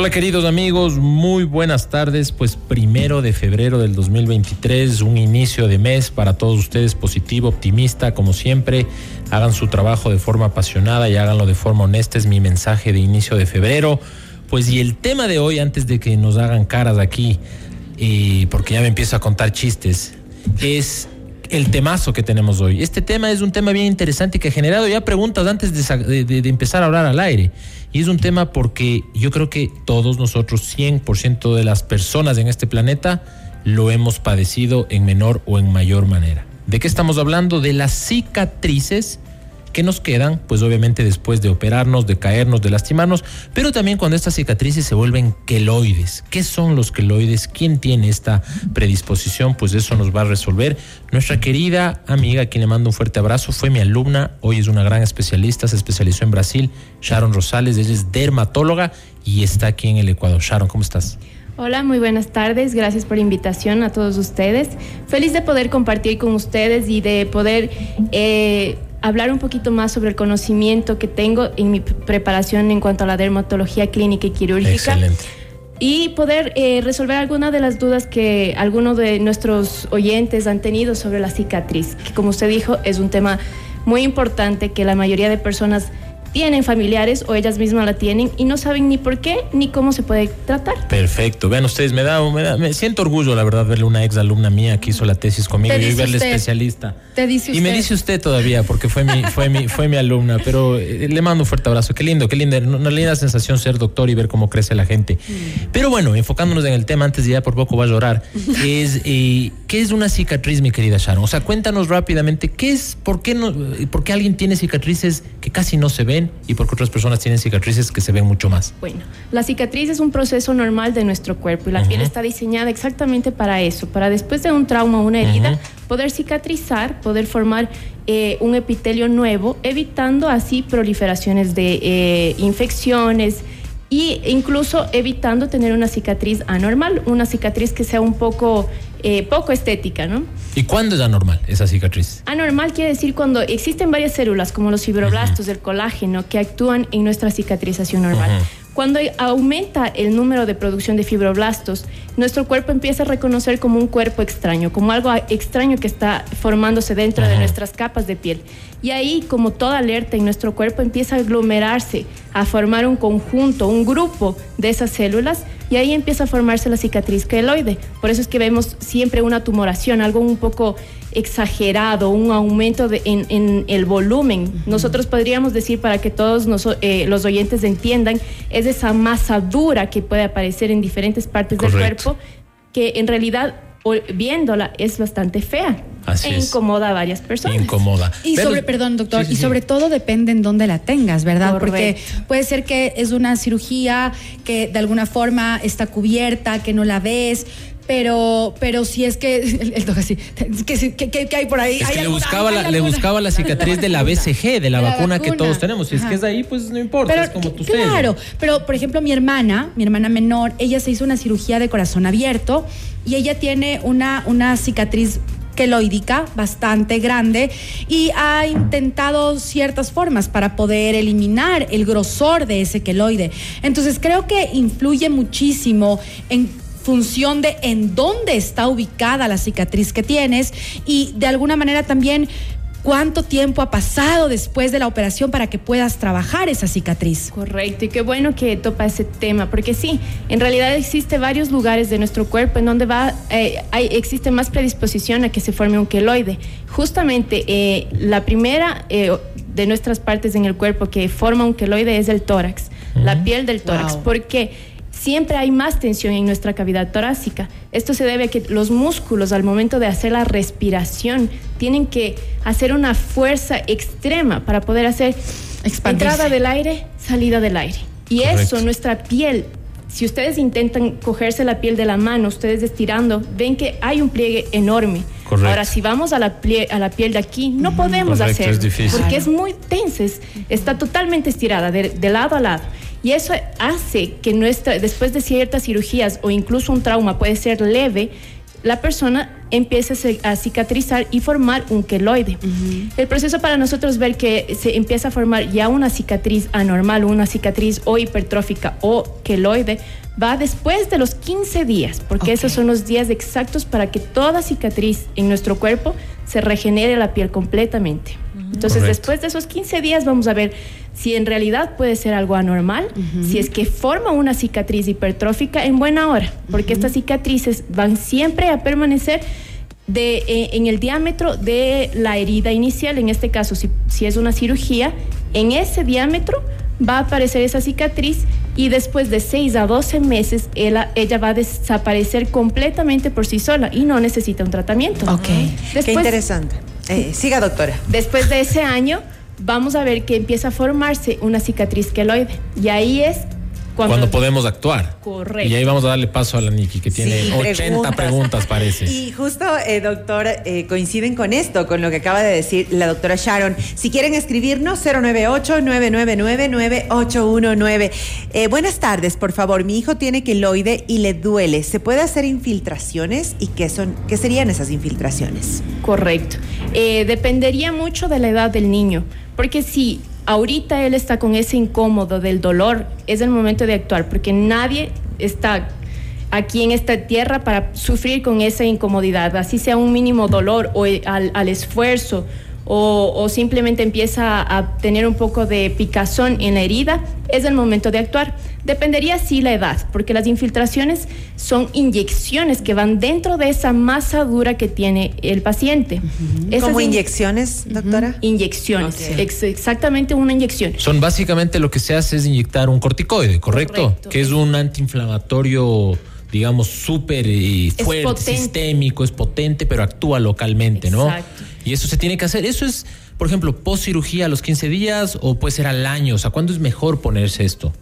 Hola queridos amigos, muy buenas tardes. Pues primero de febrero del 2023, un inicio de mes para todos ustedes positivo, optimista, como siempre. Hagan su trabajo de forma apasionada y háganlo de forma honesta. Es mi mensaje de inicio de febrero. Pues y el tema de hoy, antes de que nos hagan caras aquí, y porque ya me empiezo a contar chistes, es el temazo que tenemos hoy. Este tema es un tema bien interesante que ha generado ya preguntas antes de, de, empezar a hablar al aire. Y es un tema porque yo creo que todos nosotros, 100% de las personas en este planeta, lo hemos padecido en menor o en mayor manera. ¿De qué estamos hablando? De las cicatrices que nos quedan, pues obviamente después de operarnos, de caernos, de lastimarnos, pero también cuando estas cicatrices se vuelven queloides. ¿Qué son los queloides? ¿Quién tiene esta predisposición? Pues eso nos va a resolver nuestra querida amiga, a quien le mando un fuerte abrazo, fue mi alumna, hoy es una gran especialista, se especializó en Brasil, Sharon Rosales, ella es dermatóloga y está aquí en el Ecuador. Sharon, ¿cómo estás? Hola, muy buenas tardes. Gracias por la invitación a todos ustedes. Feliz de poder compartir con ustedes y de poder eh, hablar un poquito más sobre el conocimiento que tengo en mi preparación en cuanto a la dermatología clínica y quirúrgica. Excelente. Y poder eh, resolver algunas de las dudas que algunos de nuestros oyentes han tenido sobre la cicatriz, que como usted dijo es un tema muy importante que la mayoría de personas tienen familiares o ellas mismas la tienen y no saben ni por qué ni cómo se puede tratar. Perfecto. Vean ustedes, me da, me, da, me siento orgullo, la verdad, verle una ex alumna mía que hizo la tesis conmigo y verle especialista. Te dice Y me dice usted todavía, porque fue mi, fue mi, fue mi alumna, pero eh, le mando un fuerte abrazo. Qué lindo, qué linda, una linda sensación ser doctor y ver cómo crece la gente. Mm. Pero bueno, enfocándonos en el tema, antes de ya por poco va a llorar, es eh, ¿qué es una cicatriz, mi querida Sharon? O sea, cuéntanos rápidamente, ¿qué es, por qué, no, por qué alguien tiene cicatrices que casi no se ven? Y porque otras personas tienen cicatrices que se ven mucho más? Bueno, la cicatriz es un proceso normal de nuestro cuerpo y la piel está diseñada exactamente para eso, para después de un trauma o una herida, poder cicatrizar, poder formar eh, un epitelio nuevo, evitando así proliferaciones de eh, infecciones, y incluso evitando tener una cicatriz anormal, una cicatriz que sea un poco eh, poco estética, ¿no? ¿Y cuándo es anormal esa cicatriz? Anormal quiere decir cuando existen varias células, como los fibroblastos, el colágeno, que actúan en nuestra cicatrización normal. Cuando aumenta el número de producción de fibroblastos, nuestro cuerpo empieza a reconocer como un cuerpo extraño, como algo extraño que está formándose dentro de nuestras capas de piel. Y ahí, como toda alerta en nuestro cuerpo, empieza a aglomerarse, a formar un conjunto, un grupo de esas células, y ahí empieza a formarse la cicatriz queloide. Por eso es que vemos siempre una tumoración, algo un poco exagerado, un aumento en, el volumen. Nosotros podríamos decir, para que todos eh, los oyentes entiendan, es esa masa dura que puede aparecer en diferentes partes del cuerpo, que en realidad viéndola es bastante fea. Así e incomoda a varias personas. Incomoda. Y sobre, perdón, doctor, y sobre todo depende en dónde la tengas, ¿verdad? Porque puede ser que es una cirugía que de alguna forma está cubierta, que no la ves, pero, pero si es que el, así, que, hay por ahí. le, buscaba la, le buscaba la cicatriz de la BCG, de la, vacuna, que todos tenemos. Si es que es de ahí, pues no importa, es como tú Claro, pero por ejemplo, mi hermana, mi hermana menor, ella se hizo una cirugía de corazón abierto y ella tiene una, una cicatriz queloidica bastante grande y ha intentado ciertas formas para poder eliminar el grosor de ese queloide. Entonces creo que influye muchísimo en función de en dónde está ubicada la cicatriz que tienes y de alguna manera también cuánto tiempo ha pasado después de la operación para que puedas trabajar esa cicatriz. Correcto, y qué bueno que topa ese tema, porque sí, en realidad existe varios lugares de nuestro cuerpo en donde va, eh, hay, existe más predisposición a que se forme un queloide. Justamente eh, la primera eh, de nuestras partes en el cuerpo que forma un queloide es el tórax, la piel del tórax. ¿Por qué? Siempre hay más tensión en nuestra cavidad torácica. Esto se debe a que los músculos al momento de hacer la respiración tienen que hacer una fuerza extrema para poder hacer entrada del aire, salida del aire. Y eso, nuestra piel, si ustedes intentan cogerse la piel de la mano, ustedes estirando, ven que hay un pliegue enorme. Ahora, si vamos a la, a la piel de aquí, no podemos hacerlo. porque es muy tensa, está totalmente estirada de lado a lado. Y eso hace que nuestra, después de ciertas cirugías o incluso un trauma puede ser leve, la persona empieza a cicatrizar y formar un queloide. El proceso para nosotros ver que se empieza a formar ya una cicatriz anormal, una cicatriz o hipertrófica o queloide, va después de los 15 días, porque esos son los días exactos para que toda cicatriz en nuestro cuerpo se regenere la piel completamente. Entonces, después de esos 15 días vamos a ver si en realidad puede ser algo anormal, si es que forma una cicatriz hipertrófica en buena hora, porque estas cicatrices van siempre a permanecer de, eh, en el diámetro de la herida inicial, en este caso si, si es una cirugía, en ese diámetro va a aparecer esa cicatriz y después de 6 a 12 meses ella, ella, va a desaparecer completamente por sí sola y no necesita un tratamiento. Ok, qué interesante. Eh, siga, doctora. Después de ese año, vamos a ver que empieza a formarse una cicatriz queloide. Y ahí es cuando, podemos actuar. Correcto. Y ahí vamos a darle paso a la Niki, que tiene 80 preguntas. parece. Y justo, eh, doctor, eh, coinciden con esto, con lo que acaba de decir la doctora Sharon. Si quieren escribirnos, 098-999-9819. Eh, buenas tardes, por favor. Mi hijo tiene queloide y le duele. ¿Se puede hacer infiltraciones? ¿Y qué, son, qué serían esas infiltraciones? Correcto. Eh, dependería mucho de la edad del niño. Porque si ahorita él está con ese incómodo del dolor, es el momento de actuar, porque nadie está aquí en esta tierra para sufrir con esa incomodidad, así sea un mínimo dolor o al, al esfuerzo o, simplemente empieza a tener un poco de picazón en la herida, es el momento de actuar. Dependería sí la edad, porque las infiltraciones son inyecciones que van dentro de esa masa dura que tiene el paciente. ¿Cómo inyecciones, doctora? Inyecciones, exactamente una inyección. Son básicamente lo que se hace es inyectar un corticoide, ¿correcto? Que es un antiinflamatorio digamos, súper eh, fuerte, sistémico, es potente, pero actúa localmente, Exacto. ¿no? Y eso se tiene que hacer. Eso es, por ejemplo, post cirugía a los 15 días o puede ser al año. O sea, ¿cuándo es mejor ponerse esto?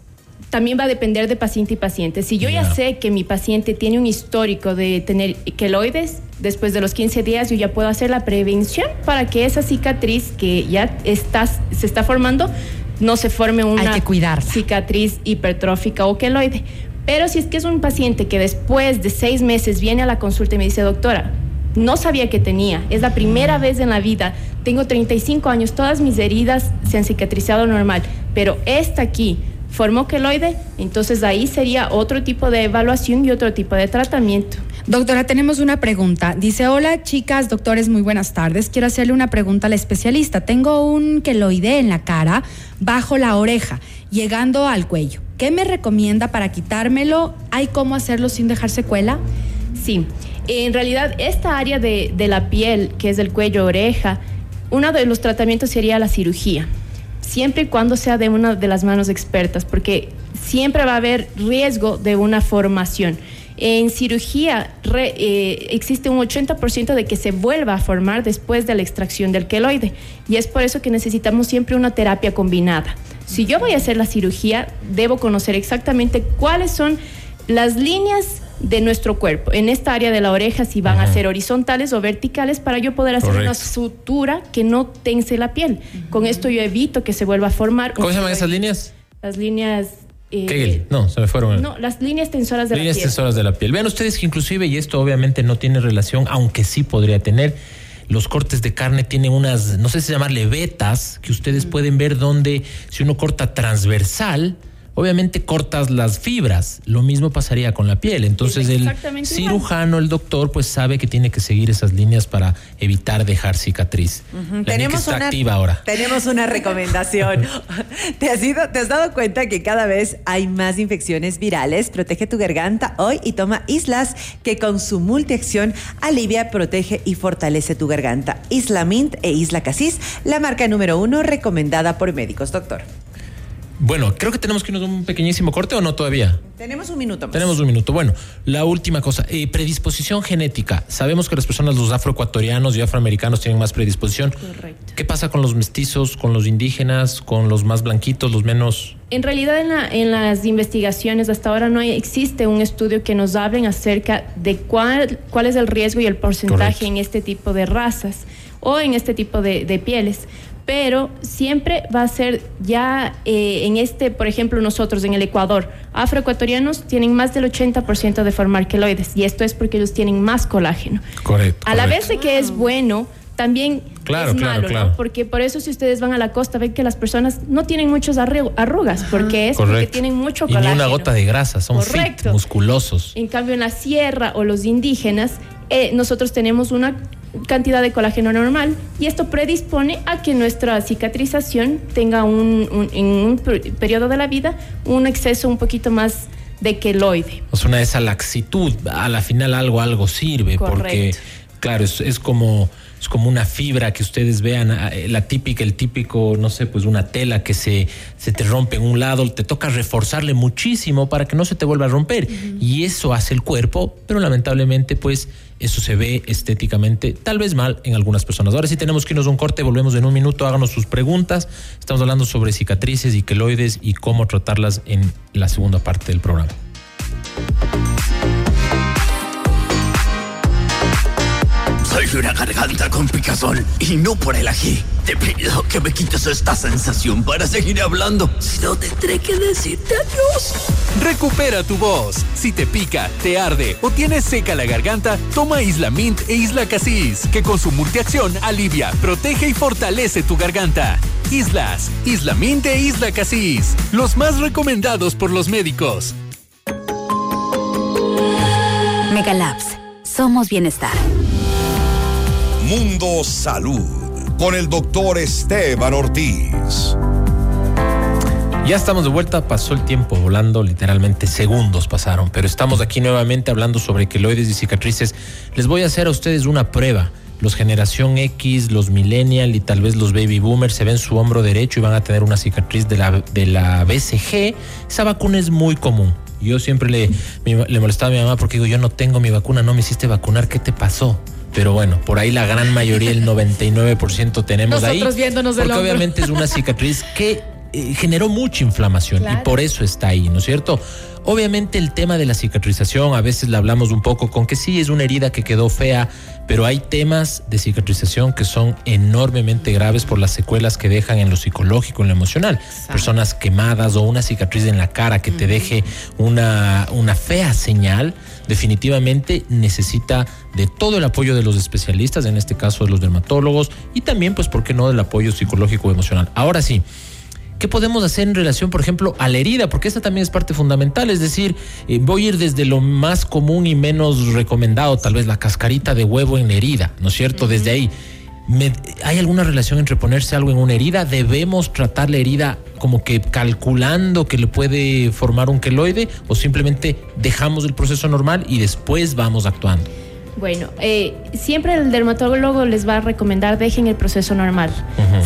También va a depender de paciente y paciente. Si yo ya sé que mi paciente tiene un histórico de tener queloides, después de los 15 días yo ya puedo hacer la prevención para que esa cicatriz que ya está, se está formando no se forme una cicatriz hipertrófica o queloide. Pero si es que es un paciente que después de seis meses viene a la consulta y me dice, doctora, no sabía que tenía. Es la primera vez en la vida. Tengo 35 años, todas mis heridas se han cicatrizado normal, pero esta aquí formó queloide, entonces ahí sería otro tipo de evaluación y otro tipo de tratamiento. Doctora, tenemos una pregunta. Dice, hola chicas, doctores, muy buenas tardes. Quiero hacerle una pregunta al especialista. Tengo un queloide en la cara, bajo la oreja, llegando al cuello. ¿Qué me recomienda para quitármelo? ¿Hay cómo hacerlo sin dejar secuela? Sí en realidad esta área de, la piel, que es el cuello, oreja, uno de los tratamientos sería la cirugía, siempre y cuando sea de una de las manos expertas, porque siempre va a haber riesgo de una formación. En cirugía eh, existe un 80% de que se vuelva a formar después de la extracción del queloide y es por eso que necesitamos siempre una terapia combinada. Si yo voy a hacer la cirugía, debo conocer exactamente cuáles son las líneas de nuestro cuerpo. En esta área de la oreja, si van a ser horizontales o verticales, para yo poder hacer una sutura que no tense la piel. Con esto yo evito que se vuelva a formar. ¿Cómo se llaman esas líneas? Las líneas eh, No, se me fueron. No, las líneas tensoras de la piel. Líneas tensoras de la piel. Vean ustedes que inclusive, y esto obviamente no tiene relación, aunque sí podría tener, los cortes de carne tienen unas, no sé si llamarle vetas, que ustedes pueden ver donde si uno corta transversal, obviamente cortas las fibras. Lo mismo pasaría con la piel. Entonces el cirujano, el doctor, pues sabe que tiene que seguir esas líneas para evitar dejar cicatriz. tenemos una, activa ahora. Tenemos una recomendación. ¿Te, has ¿Te has dado cuenta que cada vez hay más infecciones virales? Protege tu garganta hoy y toma Islas que con su multiacción alivia, protege y fortalece tu garganta. Isla Mint e Isla Casis, la marca número uno recomendada por médicos, doctor. Bueno, creo que tenemos que irnos a un pequeñísimo corte o no todavía. Tenemos un minuto. Más. Tenemos un minuto. Bueno, la última cosa, eh, predisposición genética. Sabemos que las personas, los afroecuatorianos y afroamericanos tienen más predisposición. Correcto. ¿Qué pasa con los mestizos, con los indígenas, con los más blanquitos, los menos? En realidad en, las investigaciones hasta ahora no existe un estudio que nos hablen acerca de cuál, cuál es el riesgo y el porcentaje en este tipo de razas o en este tipo de, de pieles pero siempre va a ser ya eh, en este, por ejemplo, nosotros en el Ecuador, afroecuatorianos tienen más del 80% de formar queloides y esto es porque ellos tienen más colágeno. Correcto. A la vez de que es bueno, también Claro, es claro, malo, claro. ¿no? Porque por eso si ustedes van a la costa ven que las personas no tienen muchas arru- arrugas, porque es porque Correcto. tienen mucho y ni colágeno. una gota de grasa, son fit, Correcto. musculosos. En cambio, en la sierra o los indígenas, eh, nosotros tenemos una cantidad de colágeno normal y esto predispone a que nuestra cicatrización tenga un, un- en un per- periodo de la vida un exceso un poquito más de queloide. O sea, una esa laxitud, a la final algo, algo sirve, porque, claro, es, es como es como una fibra que ustedes vean, ah, eh, la típica, el típico, no sé, pues una tela que se, se te rompe en un lado, te toca reforzarle muchísimo para que no se te vuelva a romper. Y eso hace el cuerpo, pero lamentablemente, pues, eso se ve estéticamente tal vez mal en algunas personas. Ahora sí tenemos que irnos a un corte, volvemos en un minuto, háganos sus preguntas. Estamos hablando sobre cicatrices y queloides y cómo tratarlas en la segunda parte del programa. Soy una garganta con picazón y no por el ají. Te pido que me quites esta sensación para seguir hablando. Si no, tendré que decirte adiós. Recupera tu voz. Si te pica, te arde o tienes seca la garganta, toma Isla Mint e Isla Casis, que con su multiacción alivia, protege y fortalece tu garganta. Islas, Isla Mint e Isla Casis, los más recomendados por los médicos. Megalabs. Somos bienestar. Mundo Salud con el doctor Esteban Ortiz. Ya estamos de vuelta, pasó el tiempo volando, literalmente segundos pasaron, pero estamos aquí nuevamente hablando sobre queloides y cicatrices. Les voy a hacer a ustedes una prueba. Los generación X, los millennial y tal vez los baby boomers se ven su hombro derecho y van a tener una cicatriz de la, de la BCG. Esa vacuna es muy común. Yo siempre le, le molestaba a mi mamá porque digo, yo no tengo mi vacuna, no me hiciste vacunar, ¿qué te pasó? Pero bueno, por ahí la gran mayoría, el 99% tenemos ahí. Nosotros viéndonos del Porque hombro. obviamente es una cicatriz que eh, generó mucha inflamación Claro. y por eso está ahí, ¿no es cierto? Obviamente el tema de la cicatrización, a veces le hablamos un poco con que sí es una herida que quedó fea, pero hay temas de cicatrización que son enormemente graves por las secuelas que dejan en lo psicológico, en lo emocional. Personas quemadas o una cicatriz en la cara que te deje una, una fea señal, definitivamente necesita de todo el apoyo de los especialistas, en este caso de los dermatólogos, y también, pues, ¿por qué no?, del apoyo psicológico emocional. Ahora sí, ¿Qué podemos hacer en relación, por ejemplo, a la herida? Porque esta también es parte fundamental. Es decir, eh, voy a ir desde lo más común y menos recomendado, tal vez la cascarita de huevo en la herida, ¿no es cierto? Desde ahí. Me- ¿Hay alguna relación entre ponerse algo en una herida? ¿Debemos tratar la herida como que calculando que le puede formar un queloide? ¿O simplemente dejamos el proceso normal y después vamos actuando? Bueno, eh, siempre el dermatólogo les va a recomendar dejen el proceso normal.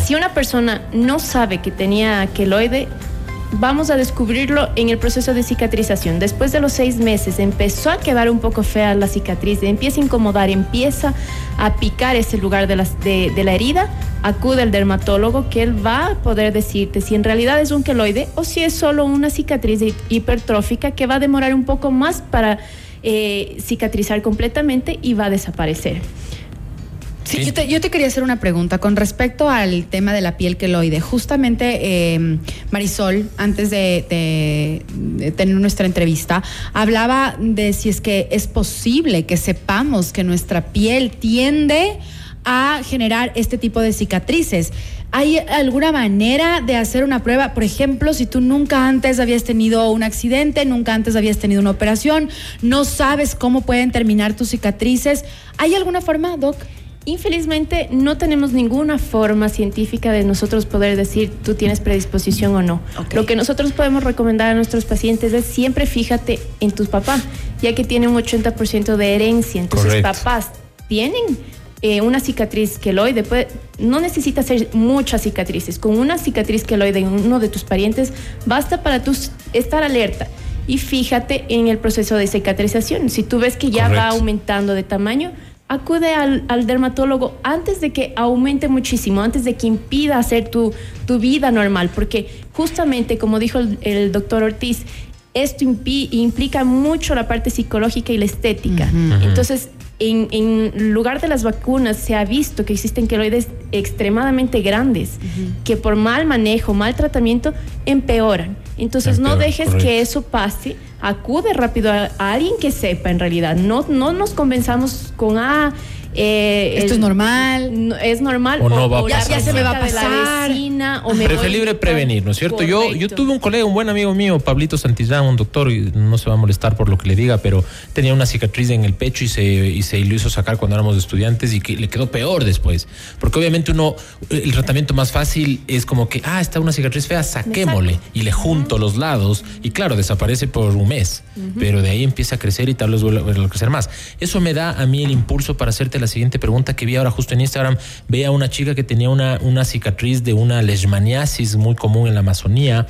Si una persona no sabe que tenía queloide, vamos a descubrirlo en el proceso de cicatrización. Después de los seis meses empezó a quedar un poco fea la cicatriz, empieza a incomodar, empieza a picar ese lugar de, las- de- de la herida, acude al dermatólogo que él va a poder decirte si en realidad es un queloide o si es solo una cicatriz hi- hipertrófica que va a demorar un poco más para eh, cicatrizar completamente y va a desaparecer. Sí, Sí. Yo, te, yo te quería hacer una pregunta con respecto al tema de la piel queloide. Justamente eh, Marisol, antes de, de- de tener nuestra entrevista, hablaba de si es que es posible que sepamos que nuestra piel tiende a generar este tipo de cicatrices. ¿Hay alguna manera de hacer una prueba? Por ejemplo, si tú nunca antes habías tenido un accidente, nunca antes habías tenido una operación, no sabes cómo pueden terminar tus cicatrices. ¿Hay alguna forma, Doc? Infelizmente no tenemos ninguna forma científica de nosotros poder decir tú tienes predisposición o no. Lo que nosotros podemos recomendar a nuestros pacientes es siempre fíjate en tus papás, ya que tiene un 80% de herencia. Entonces Correcto. papás tienen eh, una cicatriz queloide, puede- no necesita ser muchas cicatrices. Con una cicatriz queloide en uno de tus parientes basta para tú estar alerta. Y fíjate en el proceso de cicatrización. Si tú ves que ya va aumentando de tamaño, acude al, al dermatólogo antes de que aumente muchísimo, antes de que impida hacer tu, tu vida normal, porque justamente, como dijo el, el doctor Ortiz, esto implica mucho la parte psicológica y la estética. Entonces, en, en, lugar de las vacunas se ha visto que existen queloides extremadamente grandes que por mal manejo, mal tratamiento empeoran. Entonces no dejes que eso pase, acude rápido a, alguien que sepa en realidad. No, no nos convenzamos con ah, eh, Esto es normal. es normal. O, no va a pasar. Ya, se me va a pasar. Preferible prevenir, ¿no es cierto? Yo, yo tuve un colega, un buen amigo mío, Pablito Santillán, un doctor, y no se va a molestar por lo que le diga, pero tenía una cicatriz en el pecho y se, y se lo hizo sacar cuando éramos estudiantes y que le quedó peor después. Porque obviamente uno, el tratamiento más fácil es como que, ah, está una cicatriz fea, saquémosle y le junto los lados y claro, desaparece por un mes, pero de ahí empieza a crecer y tal vez vuelve a crecer más. Eso me da a mí el impulso para hacerte la siguiente pregunta que vi ahora justo en Instagram. Veía una chica que tenía una, una cicatriz de una leishmaniasis muy común en la Amazonía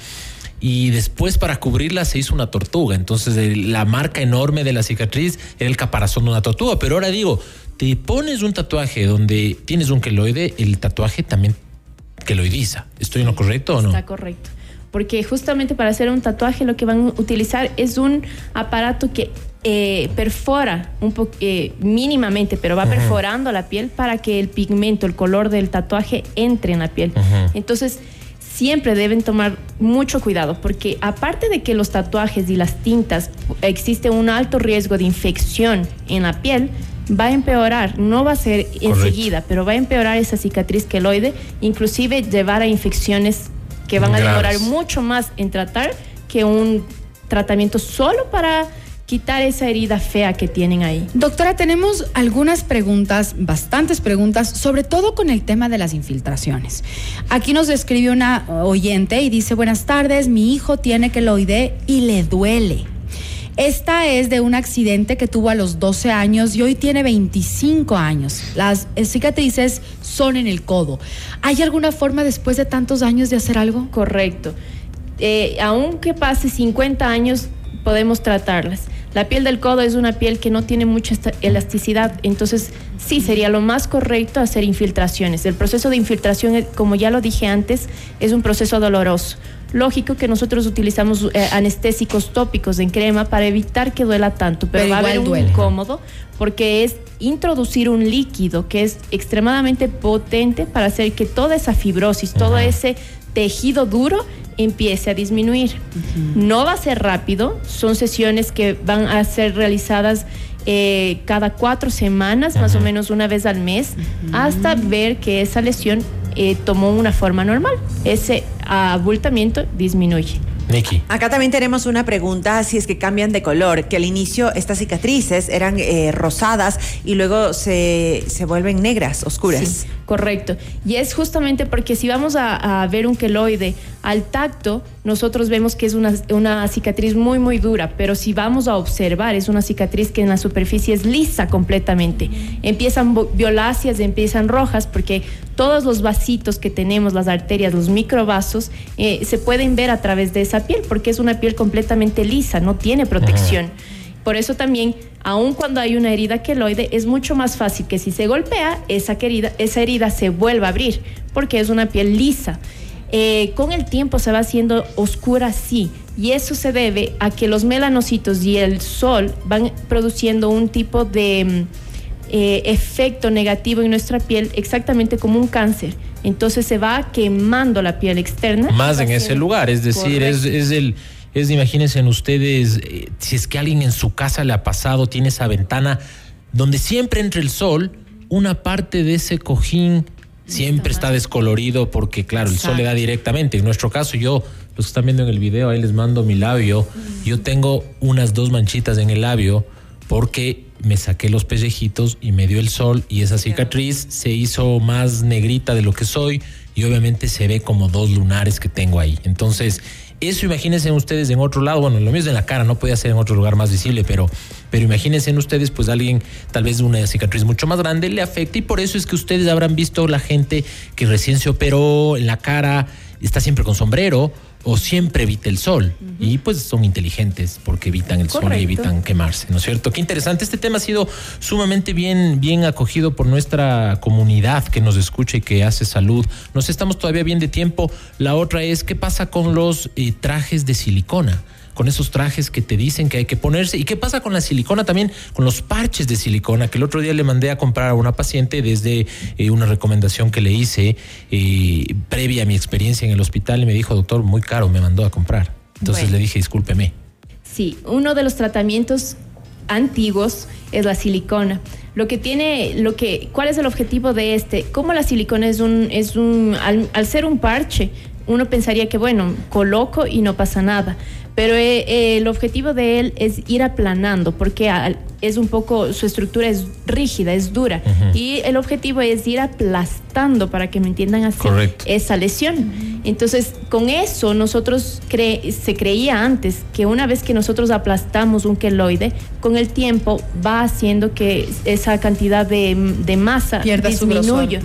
y después para cubrirla se hizo una tortuga. Entonces la marca enorme de la cicatriz era el caparazón de una tortuga. Pero ahora digo, te pones un tatuaje donde tienes un queloide, el tatuaje también queloidiza. ¿Estoy en lo correcto o no? Está correcto. Porque justamente para hacer un tatuaje lo que van a utilizar es un aparato que eh, perfora un poco eh, mínimamente, pero va perforando la piel para que el pigmento, el color del tatuaje entre en la piel. Entonces, siempre deben tomar mucho cuidado porque aparte de que los tatuajes y las tintas existe un alto riesgo de infección en la piel, va a empeorar, no va a ser enseguida, pero va a empeorar esa cicatriz queloide, inclusive llevar a infecciones que van a demorar mucho más en tratar que un tratamiento solo para quitar esa herida fea que tienen ahí. Doctora, tenemos algunas preguntas, bastantes preguntas, sobre todo con el tema de las infiltraciones. Aquí nos escribe una oyente y dice, buenas tardes, mi hijo tiene queloide y le duele. Esta es de un accidente que tuvo a los 12 años y hoy tiene 25 años. Las cicatrices son en el codo. ¿Hay alguna forma después de tantos años de hacer algo? Correcto. Eh, aunque pase 50 años, podemos tratarlas. La piel del codo es una piel que no tiene mucha elasticidad, entonces sí sería lo más correcto hacer infiltraciones. El proceso de infiltración, eh, como ya lo dije antes, es un proceso doloroso. Lógico que nosotros utilizamos eh, anestésicos tópicos en crema para evitar que duela tanto, pero, va a haber un incómodo porque es introducir un líquido que es extremadamente potente para hacer que toda esa fibrosis, todo ese tejido duro empiece a disminuir. No va a ser rápido, son sesiones que van a ser realizadas eh, cada cuatro semanas, más o menos una vez al mes, hasta ver que esa lesión eh, tomó una forma normal. Ese abultamiento disminuye. Acá también tenemos una pregunta si es que cambian de color, que al inicio estas cicatrices eran eh, rosadas y luego se, se, vuelven negras, oscuras. Sí, correcto. Y es justamente porque si vamos a, ver un queloide al tacto, nosotros vemos que es una, una, cicatriz muy, muy dura, pero si vamos a observar, es una cicatriz que en la superficie es lisa completamente. Empiezan violáceas, empiezan rojas, porque todos los vasitos que tenemos, las arterias, los microvasos, eh, se pueden ver a través de esa piel, porque es una piel completamente lisa, no tiene protección. Por eso también, aun cuando hay una herida queloide, es mucho más fácil que si se golpea, esa herida, esa herida se vuelva a abrir, porque es una piel lisa. Eh, con el tiempo se va haciendo oscura, sí, y eso se debe a que los melanocitos y el sol van produciendo un tipo de mm, eh, efecto negativo en nuestra piel, exactamente como un cáncer. Entonces se va quemando la piel externa. Más en ese lugar, es decir, es, es, el... Es, imagínense en ustedes, eh, si es que alguien en su casa le ha pasado, tiene esa ventana donde siempre entra el sol, una parte de ese cojín siempre está descolorido porque, claro, el sol le da directamente. En nuestro caso, yo, los que están viendo en el video, ahí les mando mi labio. Yo tengo unas dos manchitas en el labio porque me saqué los pellejitos y me dio el sol y esa cicatriz se hizo más negrita de lo que soy y obviamente se ve como dos lunares que tengo ahí. Entonces, eso imagínense ustedes en otro lado, bueno, lo mío es en la cara, no podía ser en otro lugar más visible, pero, pero imagínense en ustedes, pues alguien, tal vez una cicatriz mucho más grande, le afecta. Y por eso es que ustedes habrán visto la gente que recién se operó en la cara, está siempre con sombrero o siempre evite el sol. Y pues son inteligentes porque evitan el sol y evitan quemarse, ¿no es cierto? Qué interesante. Este tema ha sido sumamente bien, bien acogido por nuestra comunidad que nos escucha y que hace salud. Nos estamos todavía bien de tiempo. La otra es, ¿qué pasa con los eh, trajes de silicona? Con esos trajes que te dicen que hay que ponerse. ¿Y qué pasa con la silicona también? Con los parches de silicona, que el otro día le mandé a comprar a una paciente desde eh, una recomendación que le hice eh, previa a mi experiencia en el hospital y me dijo, doctor, muy caro, me mandó a comprar. Entonces le dije, discúlpeme. Sí, uno de los tratamientos antiguos es la silicona. Lo que tiene, lo que, ¿cuál es el objetivo de este? Como la silicona es un, es un, al ser un parche, uno pensaría que, bueno, coloco y no pasa nada. Pero eh, el objetivo de él es ir aplanando, porque es un poco, su estructura es rígida, es dura. Y el objetivo es ir aplastando, para que me entiendan así, esa lesión. Entonces, con eso nosotros se creía antes que una vez que nosotros aplastamos un queloide, con el tiempo va haciendo que esa cantidad de, masa disminuya.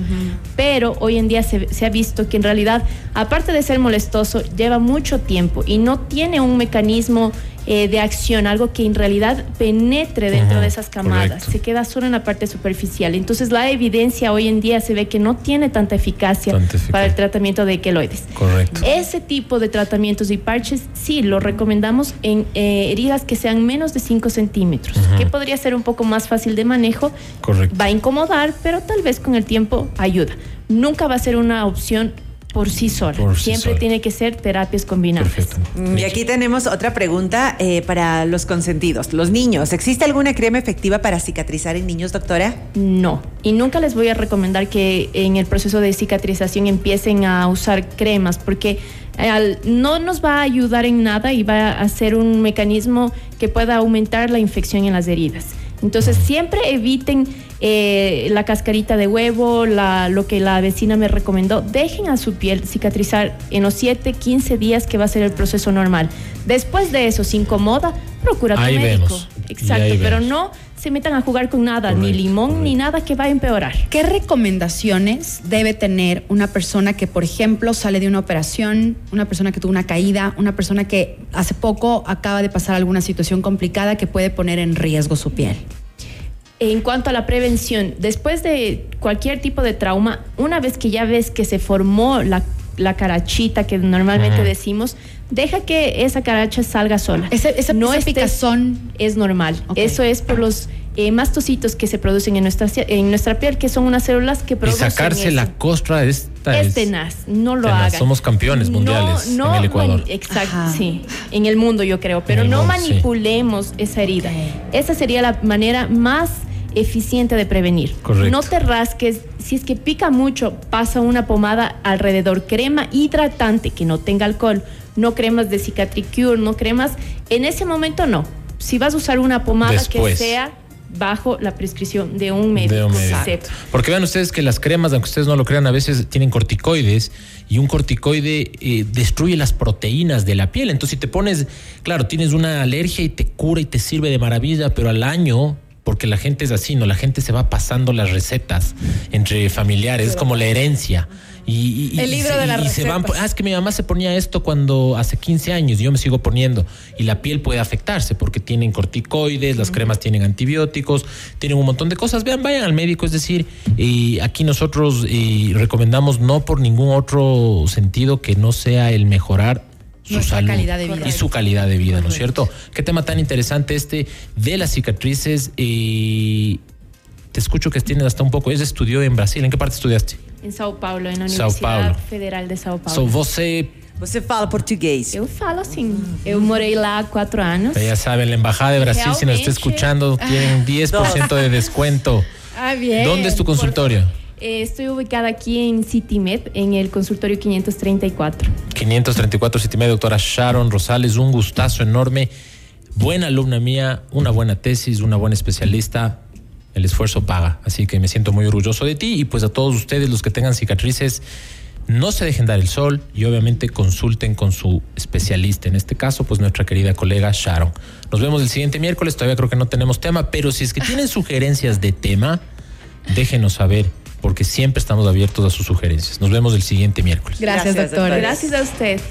Pero hoy en día se, se ha visto que en realidad, aparte de ser molestoso, lleva mucho tiempo y no tiene un mecanismo eh, de acción, algo que en realidad penetre dentro de esas camadas, se queda solo en la parte superficial. Entonces la evidencia hoy en día se ve que no tiene tanta eficacia para el tratamiento de queloides. Correcto. Ese tipo de tratamientos y parches sí lo recomendamos en eh, heridas que sean menos de 5 centímetros, que podría ser un poco más fácil de manejo. Correcto. Va a incomodar, pero tal vez con el tiempo ayuda. Nunca va a ser una opción por sí sola. Siempre tiene que ser terapias combinadas. Mm, y aquí tenemos otra pregunta eh, para los consentidos. Los niños, ¿existe alguna crema efectiva para cicatrizar en niños, doctora? No. Y nunca les voy a recomendar que en el proceso de cicatrización empiecen a usar cremas porque no nos va a ayudar en nada y va a ser un mecanismo que pueda aumentar la infección en las heridas. Entonces siempre eviten eh, la cascarita de huevo, lo que la vecina me recomendó. Dejen a su piel cicatrizar en los 7, 15 días que va a ser el proceso normal. Después de eso, se incomoda, procura tu médico. Exacto, pero no se metan a jugar con nada, ni limón, ni nada que va a empeorar. ¿Qué recomendaciones debe tener una persona que, por ejemplo, sale de una operación, una persona que tuvo una caída, una persona que hace poco acaba de pasar alguna situación complicada que puede poner en riesgo su piel? En cuanto a la prevención, después de cualquier tipo de trauma, una vez que ya ves que se formó la, carachita que normalmente decimos, deja que esa caracha salga sola. Ese, esa, no es picazón es normal. Eso es por los eh, mastocitos que se producen en nuestra, en nuestra piel, que son unas células que producen. Y sacarse la costra esta es, tenaz, no lo hagan. Somos campeones mundiales en el Ecuador. Exacto, sí, en el mundo yo creo, pero no manipulemos esa herida. Esa sería la manera más eficiente de prevenir. Correcto. No te rasques, si es que pica mucho, pasa una pomada alrededor, crema hidratante que no tenga alcohol, no cremas de cicatricure, no cremas, en ese momento no. Si vas a usar una pomada que sea bajo la prescripción de un médico. Porque vean ustedes que las cremas, aunque ustedes no lo crean, a veces tienen corticoides y un corticoide eh, destruye las proteínas de la piel. Entonces, si te pones, claro, tienes una alergia y te cura y te sirve de maravilla, pero al año porque la gente es así, ¿no? La gente se va pasando las recetas entre familiares, es como la herencia. Y, el libro de la se van, ah, es que mi mamá se ponía esto cuando hace 15 años y yo me sigo poniendo. Y la piel puede afectarse porque tienen corticoides, las cremas tienen antibióticos, tienen un montón de cosas. Vean, vayan al médico. Es decir, y aquí nosotros recomendamos no por ningún otro sentido que no sea el mejorar su salud calidad de vida. y su calidad de vida, ¿no es cierto? Qué tema tan interesante este de las cicatrices. y te escucho que tienes hasta un pouco. Ella estudió en Brasil. ¿En qué parte estudiaste? Em São Paulo, na Universidade Federal de São Paulo. So, você Você fala português? Eu falo sim. Eu morei lá há quatro anos. Ya saben, la Embajada de Brasil, Realmente... si nos está escuchando, tienen 10% de descuento. Ah, bien. ¿Dónde es tu consultorio? Eh, estoy ubicada aquí en CityMed, en el consultorio 534. 534 CityMed, doctora Sharon Rosales, un gustazo enorme. Buena alumna mía, una buena tesis, una buena especialista. El esfuerzo paga, así que me siento muy orgulloso de ti y pues a todos ustedes los que tengan cicatrices, no se dejen dar el sol y obviamente consulten con su especialista, en este caso pues nuestra querida colega Sharon. Nos vemos el siguiente miércoles, todavía creo que no tenemos tema, pero si es que tienen sugerencias de tema, déjenos saber porque siempre estamos abiertos a sus sugerencias. Nos vemos el siguiente miércoles. Gracias, doctor. Gracias a ustedes.